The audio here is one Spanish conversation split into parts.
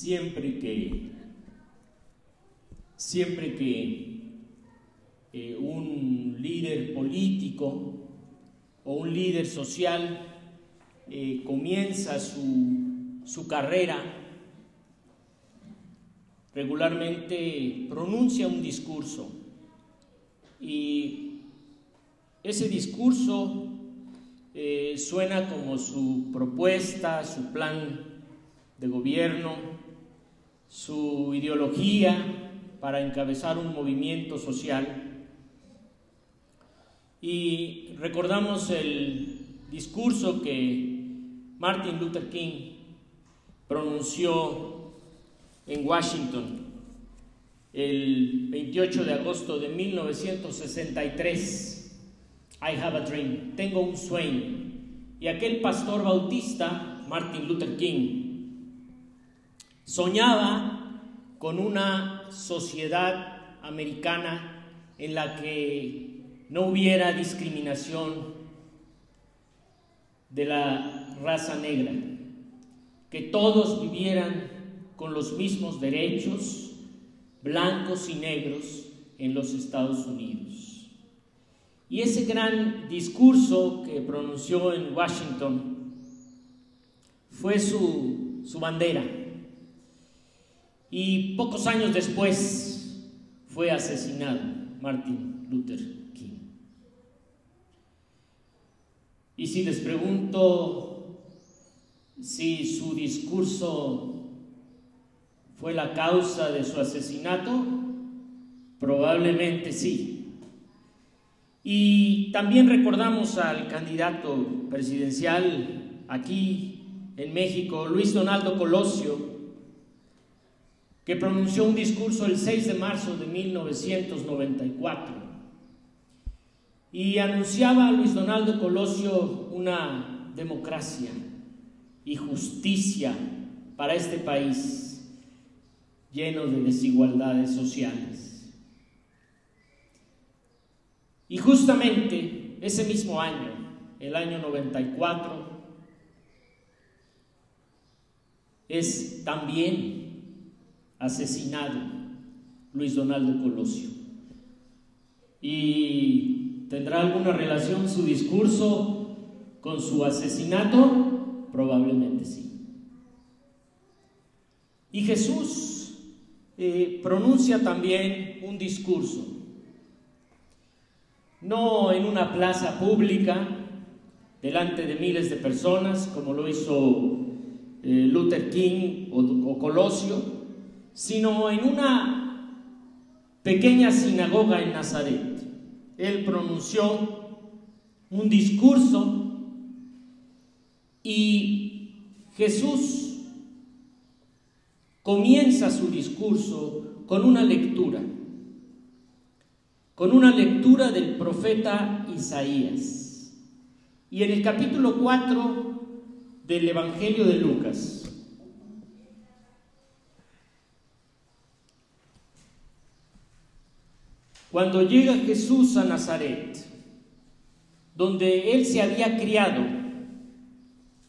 siempre que, siempre que eh, un líder político o un líder social eh, comienza su, su carrera, regularmente pronuncia un discurso. Y ese discurso eh, suena como su propuesta, su plan de gobierno, su ideología para encabezar un movimiento social. Y recordamos el discurso que Martin Luther King pronunció en Washington el 28 de agosto de 1963. I have a dream, tengo un sueño. Y aquel pastor bautista, Martin Luther King, soñaba con una sociedad americana en la que no hubiera discriminación de la raza negra, que todos vivieran con los mismos derechos, blancos y negros, en los Estados Unidos. Y ese gran discurso que pronunció en Washington fue su, su bandera. Y pocos años después fue asesinado Martin Luther King. Y si les pregunto si su discurso fue la causa de su asesinato, probablemente sí. Y también recordamos al candidato presidencial aquí en México, Luis Donaldo Colosio, que pronunció un discurso el 6 de marzo de 1994 y anunciaba a Luis Donaldo Colosio una democracia y justicia para este país lleno de desigualdades sociales. Y justamente ese mismo año, el año 94, es también asesinado Luis Donaldo Colosio. ¿Y tendrá alguna relación su discurso con su asesinato? Probablemente sí. Y Jesús eh, pronuncia también un discurso, no en una plaza pública, delante de miles de personas, como lo hizo eh, Luther King o, o Colosio, sino en una pequeña sinagoga en Nazaret. Él pronunció un discurso y Jesús comienza su discurso con una lectura, con una lectura del profeta Isaías. Y en el capítulo 4 del Evangelio de Lucas, cuando llega Jesús a Nazaret, donde él se había criado,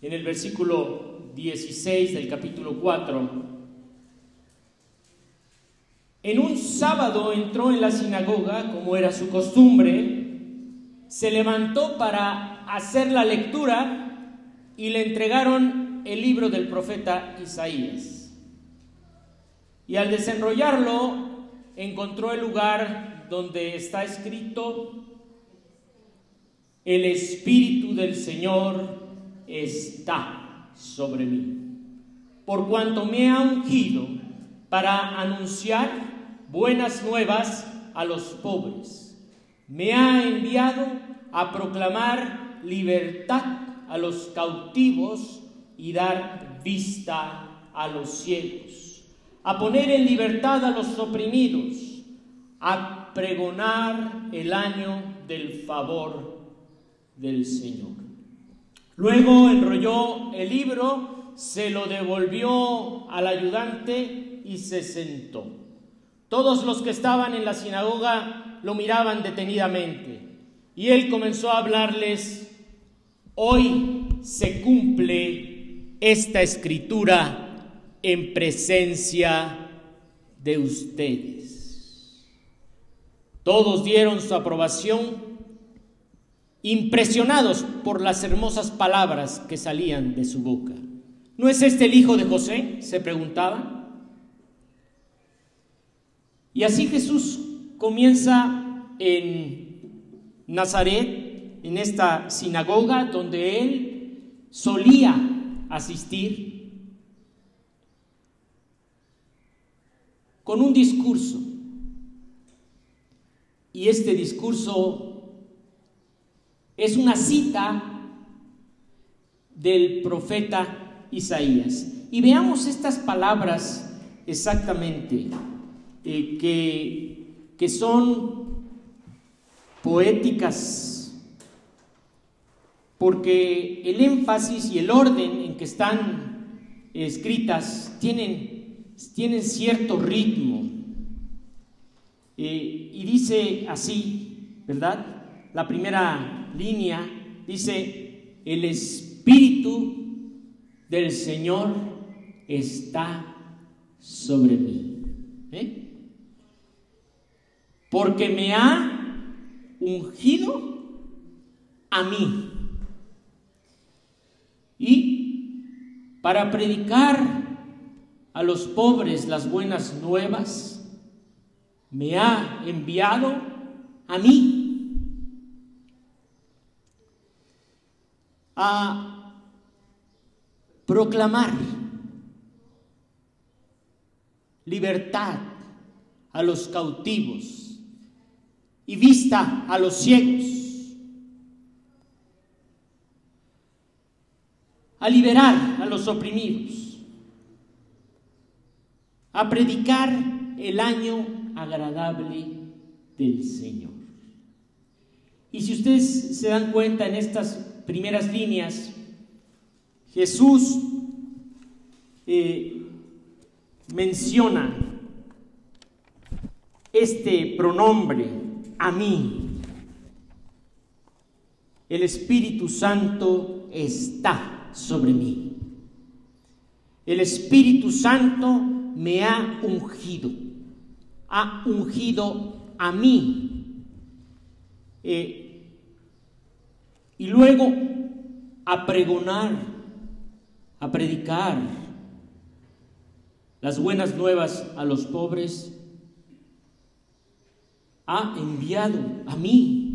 en el versículo 16 del capítulo 4, en un sábado entró en la sinagoga, como era su costumbre, se levantó para hacer la lectura y le entregaron el libro del profeta Isaías. Y al desenrollarlo, encontró el lugar donde está escrito, el Espíritu del Señor está sobre mí, por cuanto me ha ungido para anunciar buenas nuevas a los pobres. Me ha enviado a proclamar libertad a los cautivos y dar vista a los ciegos, a poner en libertad a los oprimidos, a pregonar el año del favor del Señor. Luego enrolló el libro, se lo devolvió al ayudante y se sentó. Todos los que estaban en la sinagoga lo miraban detenidamente y él comenzó a hablarles, hoy se cumple esta escritura en presencia de ustedes. Todos dieron su aprobación, impresionados por las hermosas palabras que salían de su boca. ¿No es este el hijo de José? se preguntaban. Y así Jesús comienza en Nazaret, en esta sinagoga donde él solía asistir, con un discurso. Y este discurso es una cita del profeta Isaías. Y veamos estas palabras exactamente. Eh, que, que son poéticas, porque el énfasis y el orden en que están escritas tienen, tienen cierto ritmo. Eh, y dice así, ¿verdad? La primera línea dice, el Espíritu del Señor está sobre mí. ¿Eh? porque me ha ungido a mí. Y para predicar a los pobres las buenas nuevas, me ha enviado a mí. A proclamar libertad a los cautivos y vista a los ciegos, a liberar a los oprimidos, a predicar el año agradable del Señor. Y si ustedes se dan cuenta en estas primeras líneas, Jesús eh, menciona este pronombre a mí. El Espíritu Santo está sobre mí. El Espíritu Santo me ha ungido, ha ungido a mí. Eh, y luego a pregonar, a predicar las buenas nuevas a los pobres ha enviado a mí.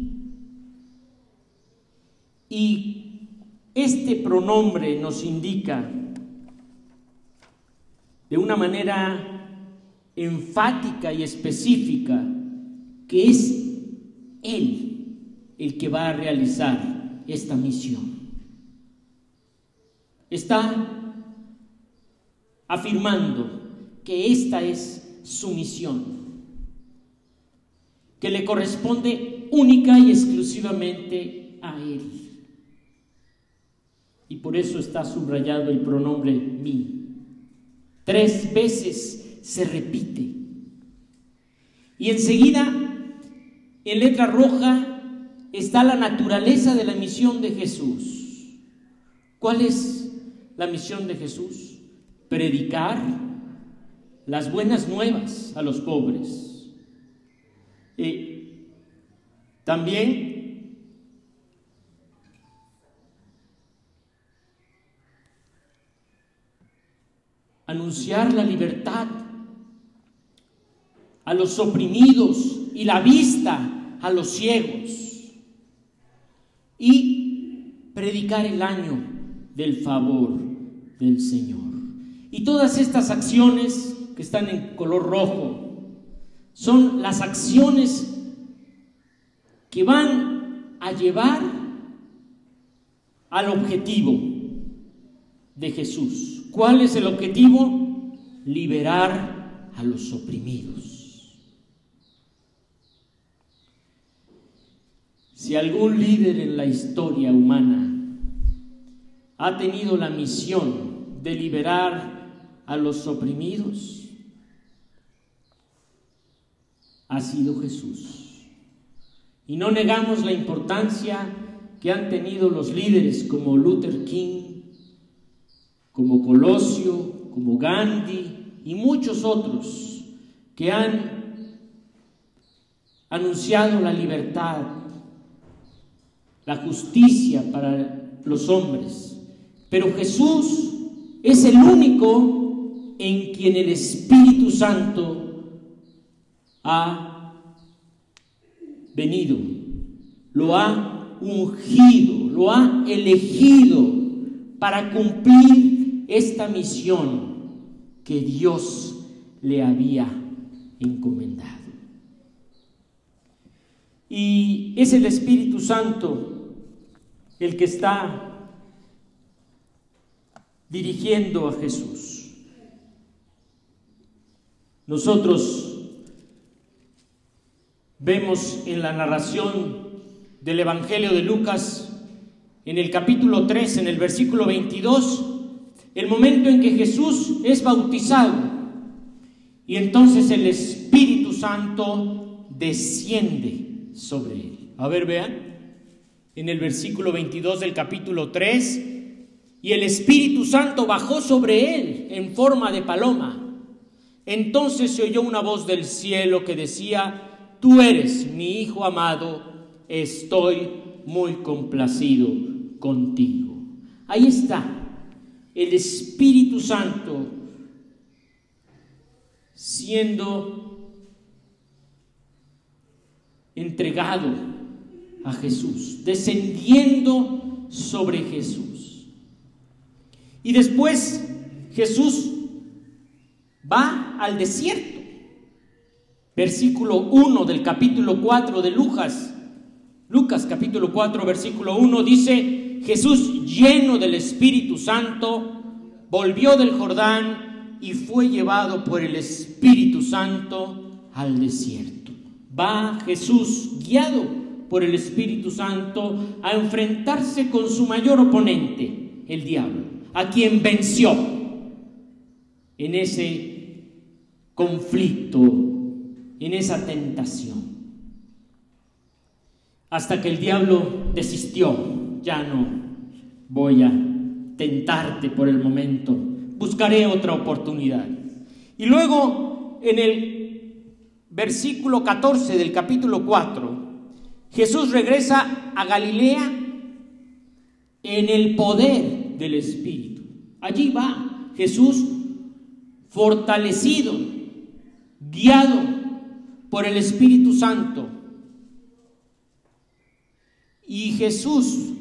Y este pronombre nos indica de una manera enfática y específica que es Él el que va a realizar esta misión. Está afirmando que esta es su misión que le corresponde única y exclusivamente a Él. Y por eso está subrayado el pronombre mí. Tres veces se repite. Y enseguida, en letra roja, está la naturaleza de la misión de Jesús. ¿Cuál es la misión de Jesús? Predicar las buenas nuevas a los pobres y también anunciar la libertad a los oprimidos y la vista a los ciegos y predicar el año del favor del Señor. Y todas estas acciones que están en color rojo son las acciones que van a llevar al objetivo de Jesús. ¿Cuál es el objetivo? Liberar a los oprimidos. Si algún líder en la historia humana ha tenido la misión de liberar a los oprimidos, ha sido Jesús. Y no negamos la importancia que han tenido los líderes como Luther King, como Colosio, como Gandhi y muchos otros que han anunciado la libertad, la justicia para los hombres. Pero Jesús es el único en quien el Espíritu Santo ha venido, lo ha ungido, lo ha elegido para cumplir esta misión que Dios le había encomendado. Y es el Espíritu Santo el que está dirigiendo a Jesús. Nosotros vemos en la narración del Evangelio de Lucas, en el capítulo 3, en el versículo 22, el momento en que Jesús es bautizado y entonces el Espíritu Santo desciende sobre él. A ver, vean, en el versículo 22 del capítulo 3, y el Espíritu Santo bajó sobre él en forma de paloma. Entonces se oyó una voz del cielo que decía, tú eres mi Hijo amado, estoy muy complacido contigo. Ahí está el Espíritu Santo siendo entregado a Jesús, descendiendo sobre Jesús. Y después Jesús va al desierto. Versículo 1 del capítulo 4 de Lucas. Lucas capítulo 4 versículo 1 dice, Jesús, lleno del Espíritu Santo, volvió del Jordán y fue llevado por el Espíritu Santo al desierto. Va Jesús, guiado por el Espíritu Santo, a enfrentarse con su mayor oponente, el diablo, a quien venció en ese conflicto, en esa tentación. Hasta que el diablo desistió ya no voy a tentarte por el momento, buscaré otra oportunidad. Y luego en el versículo 14 del capítulo 4, Jesús regresa a Galilea en el poder del Espíritu. Allí va Jesús fortalecido, guiado por el Espíritu Santo. Y Jesús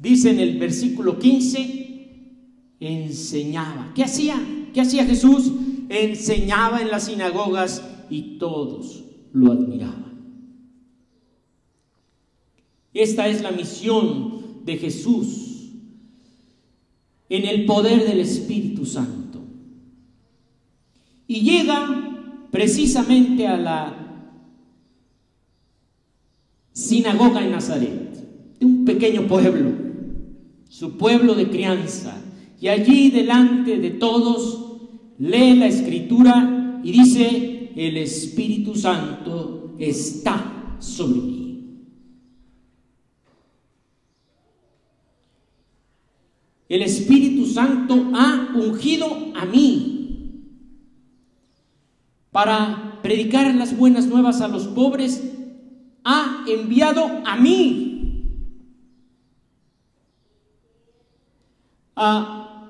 Dice en el versículo 15, enseñaba. ¿Qué hacía? ¿Qué hacía Jesús? Enseñaba en las sinagogas y todos lo admiraban. Esta es la misión de Jesús en el poder del Espíritu Santo. Y llega precisamente a la sinagoga en Nazaret, de un pequeño pueblo su pueblo de crianza. Y allí delante de todos lee la escritura y dice, el Espíritu Santo está sobre mí. El Espíritu Santo ha ungido a mí para predicar las buenas nuevas a los pobres. Ha enviado a mí a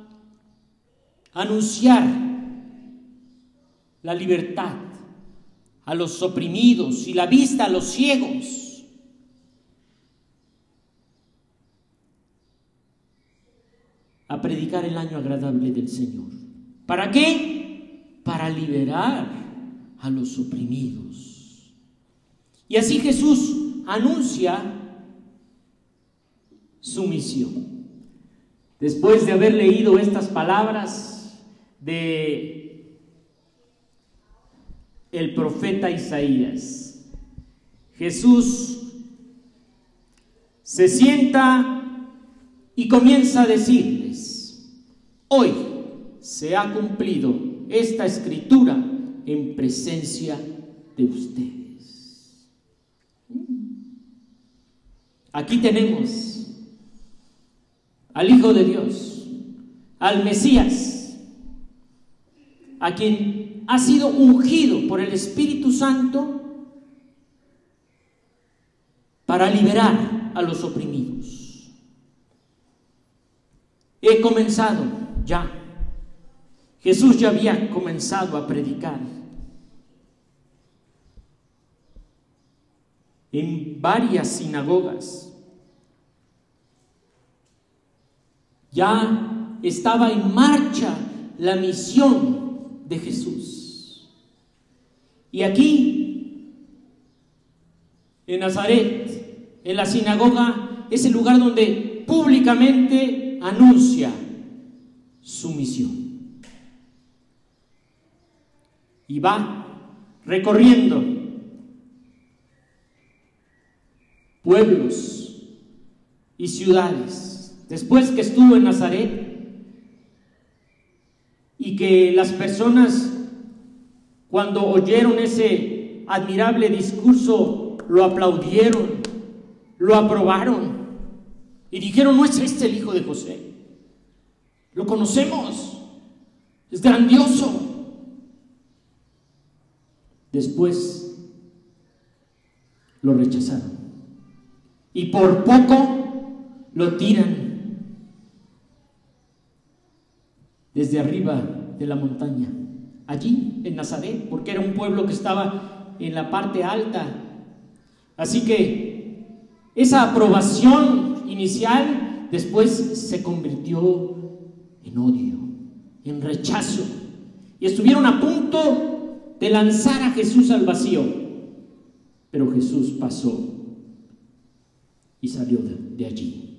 anunciar la libertad a los oprimidos y la vista a los ciegos. Predicar el año agradable del Señor. ¿Para qué? Para liberar a los oprimidos. Y así Jesús anuncia su misión. Después de haber leído estas palabras de el profeta Isaías, Jesús se sienta y comienza a decirles, hoy se ha cumplido esta escritura en presencia de ustedes. Aquí tenemos al Hijo de Dios, al Mesías, a quien ha sido ungido por el Espíritu Santo para liberar a los oprimidos. He comenzado ya. Jesús ya había comenzado a predicar. En varias sinagogas ya estaba en marcha la misión de Jesús. Y aquí, en Nazaret, en la sinagoga, es el lugar donde públicamente anuncia su misión. Y va recorriendo pueblos y ciudades. Después que estuvo en Nazaret, y que las personas cuando oyeron ese admirable discurso lo aplaudieron, lo aprobaron y dijeron, no es este el hijo de José, lo conocemos, es grandioso. Después lo rechazaron y por poco lo tiran desde arriba de la montaña, allí en Nazaret, porque era un pueblo que estaba en la parte alta. Así que esa aprobación inicial después se convirtió en odio, en rechazo, y estuvieron a punto de lanzar a Jesús al vacío, pero Jesús pasó y salió de, allí.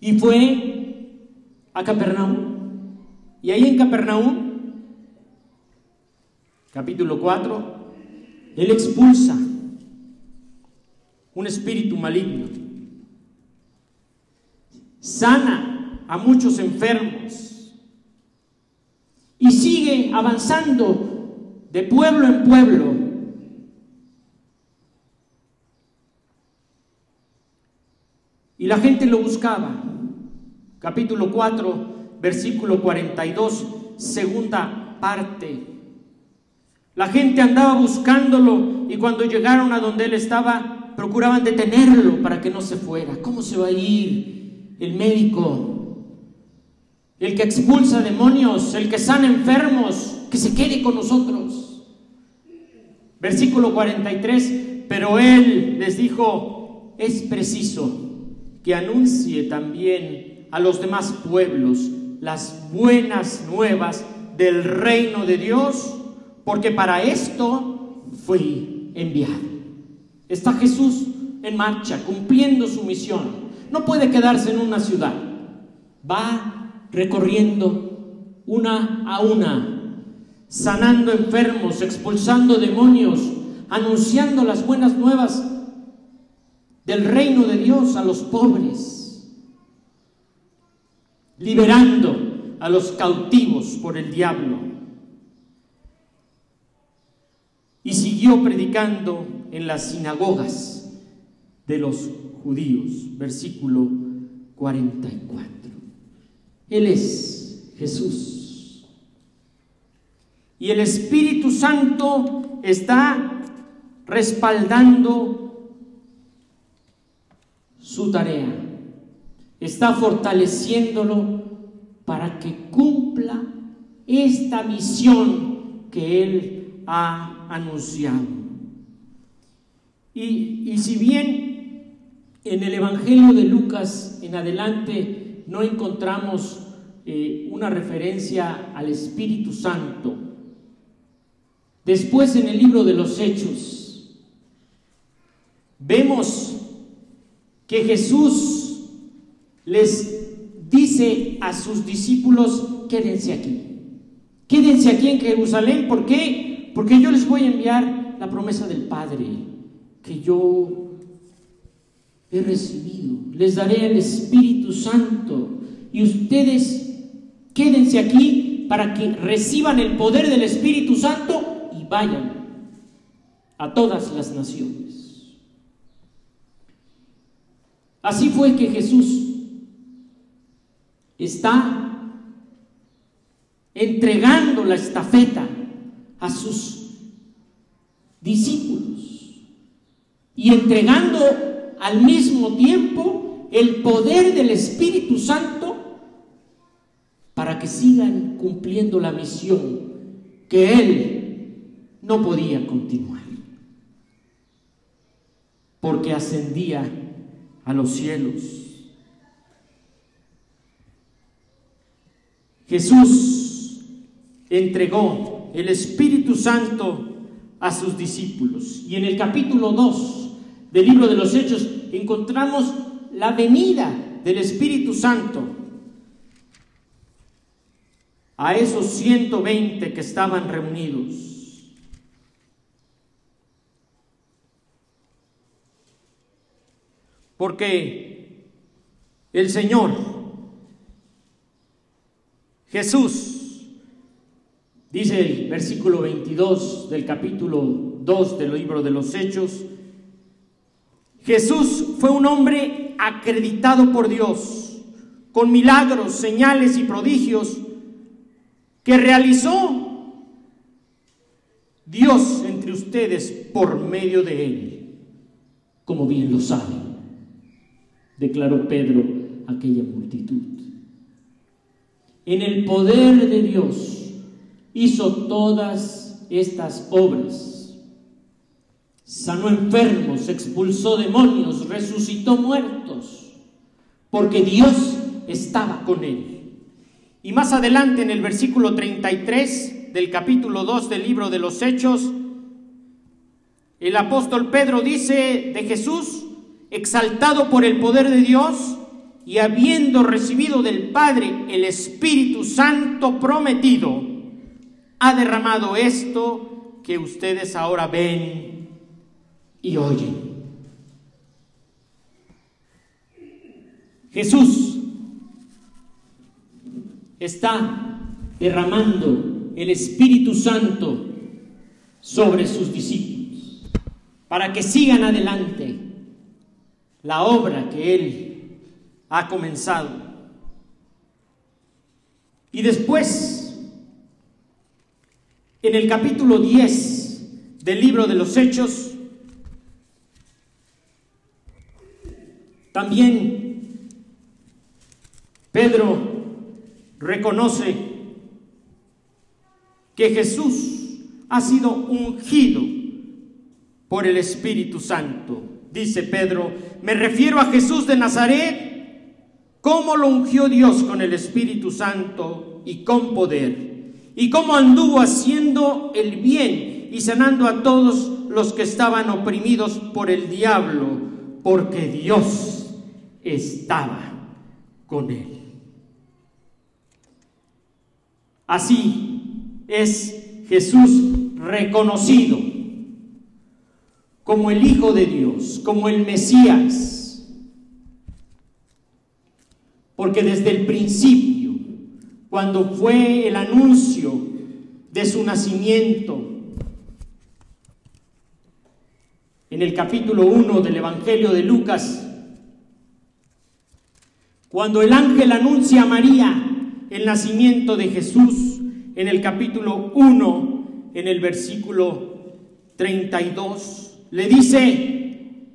Y fue a Capernaum. Y ahí en Capernaum, capítulo 4, él expulsa un espíritu maligno, sana a muchos enfermos y sigue avanzando de pueblo en pueblo. Y la gente lo buscaba. Capítulo 4, versículo 42, segunda parte. La gente andaba buscándolo y cuando llegaron a donde él estaba, procuraban detenerlo para que no se fuera. ¿Cómo se va a ir el médico? El que expulsa demonios, el que sana enfermos, que se quede con nosotros. Versículo 43, pero él les dijo, es preciso que anuncie también a los demás pueblos las buenas nuevas del reino de Dios, porque para esto fui enviado. Está Jesús en marcha, cumpliendo su misión. No puede quedarse en una ciudad. Va recorriendo una a una, sanando enfermos, expulsando demonios, anunciando las buenas nuevas del reino de Dios a los pobres liberando a los cautivos por el diablo. Y siguió predicando en las sinagogas de los judíos. Versículo 44. Él es Jesús. Y el Espíritu Santo está respaldando su tarea está fortaleciéndolo para que cumpla esta misión que Él ha anunciado. Y, si bien en el Evangelio de Lucas en adelante no encontramos eh, una referencia al Espíritu Santo, después en el libro de los Hechos vemos que Jesús les dice a sus discípulos, quédense aquí. Quédense aquí en Jerusalén. ¿Por qué? Porque yo les voy a enviar la promesa del Padre que yo he recibido. Les daré el Espíritu Santo. Y ustedes quédense aquí para que reciban el poder del Espíritu Santo y vayan a todas las naciones. Así fue que Jesús está entregando la estafeta a sus discípulos y entregando al mismo tiempo el poder del Espíritu Santo para que sigan cumpliendo la misión que Él no podía continuar, porque ascendía a los cielos. Jesús entregó el Espíritu Santo a sus discípulos. Y en el capítulo 2 del libro de los Hechos encontramos la venida del Espíritu Santo a esos 120 que estaban reunidos. Porque el Señor, Jesús, dice el versículo 22 del capítulo 2 del libro de los Hechos, Jesús fue un hombre acreditado por Dios, con milagros, señales y prodigios que realizó Dios entre ustedes por medio de él, como bien lo saben declaró Pedro a aquella multitud. En el poder de Dios hizo todas estas obras. Sanó enfermos, expulsó demonios, resucitó muertos, porque Dios estaba con él. Y más adelante en el versículo 33 del capítulo 2 del libro de los Hechos, el apóstol Pedro dice de Jesús, exaltado por el poder de Dios y habiendo recibido del Padre el Espíritu Santo prometido, ha derramado esto que ustedes ahora ven y oyen. Jesús está derramando el Espíritu Santo sobre sus discípulos para que sigan adelante la obra que Él ha comenzado. Y después, en el capítulo 10 del libro de los Hechos, también Pedro reconoce que Jesús ha sido ungido por el Espíritu Santo. Dice Pedro, me refiero a Jesús de Nazaret, cómo lo ungió Dios con el Espíritu Santo y con poder, y cómo anduvo haciendo el bien y sanando a todos los que estaban oprimidos por el diablo, porque Dios estaba con él. Así es Jesús reconocido como el Hijo de Dios, como el Mesías. Porque desde el principio, cuando fue el anuncio de su nacimiento, en el capítulo 1 del Evangelio de Lucas, cuando el ángel anuncia a María el nacimiento de Jesús, en el capítulo 1, en el versículo 32, le dice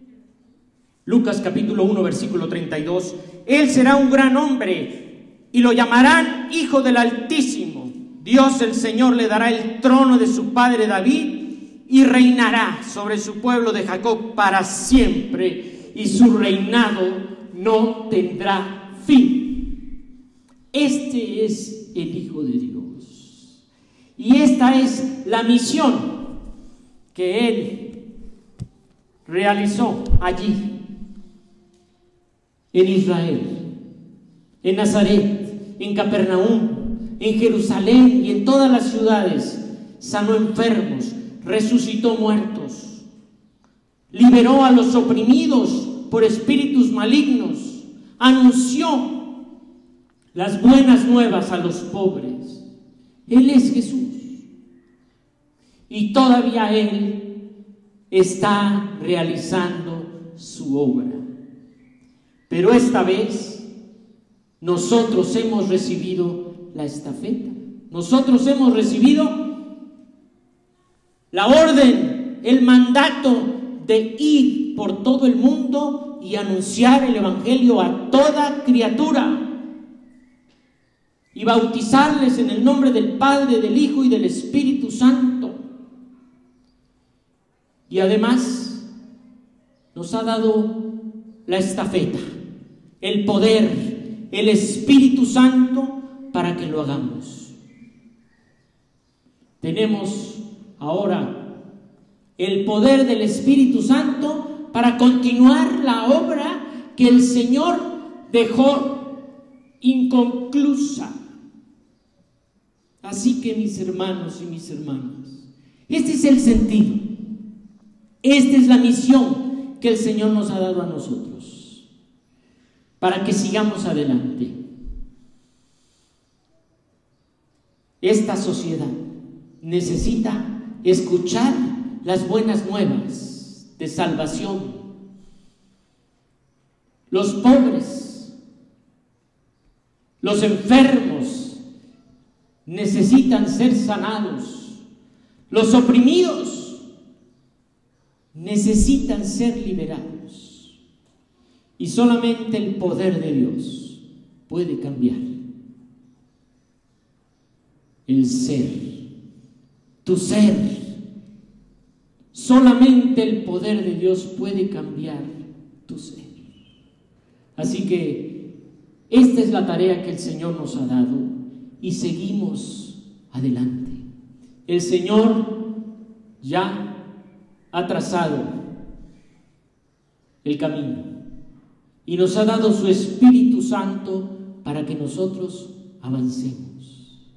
Lucas capítulo 1 versículo 32, Él será un gran hombre y lo llamarán Hijo del Altísimo. Dios el Señor le dará el trono de su padre David y reinará sobre su pueblo de Jacob para siempre y su reinado no tendrá fin. Este es el Hijo de Dios. Y esta es la misión que Él realizó allí, en Israel, en Nazaret, en Capernaum, en Jerusalén y en todas las ciudades. Sanó enfermos, resucitó muertos, liberó a los oprimidos por espíritus malignos, anunció las buenas nuevas a los pobres. Él es Jesús. Y todavía Él está realizando su obra. Pero esta vez nosotros hemos recibido la estafeta. nosotros hemos recibido la orden, el mandato de ir por todo el mundo y anunciar el Evangelio a toda criatura y bautizarles en el nombre del Padre, del Hijo y del Espíritu Santo. Y además nos ha dado la estafeta, el poder, el Espíritu Santo para que lo hagamos. Tenemos ahora el poder del Espíritu Santo para continuar la obra que el Señor dejó inconclusa. Así que mis hermanos y mis hermanas, este es el sentido, esta es la misión que el Señor nos ha dado a nosotros, para que sigamos adelante. Esta sociedad necesita escuchar las buenas nuevas de salvación. Los pobres, los enfermos necesitan ser sanados. Los oprimidos necesitan ser liberados. Y solamente el poder de Dios puede cambiar el ser tu ser. Solamente el poder de Dios puede cambiar tu ser. Así que esta es la tarea que el Señor nos ha dado y seguimos adelante. El Señor ya ha trazado el camino y nos ha dado su Espíritu Santo para que nosotros avancemos.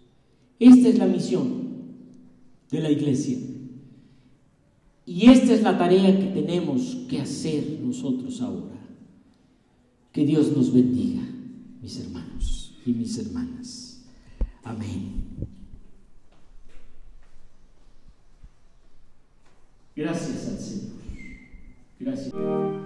Esta es la misión de la iglesia. Y esta es la tarea que tenemos que hacer nosotros ahora. Que Dios nos bendiga, mis hermanos y mis hermanas. Amén. Gracias al Señor. Gracias.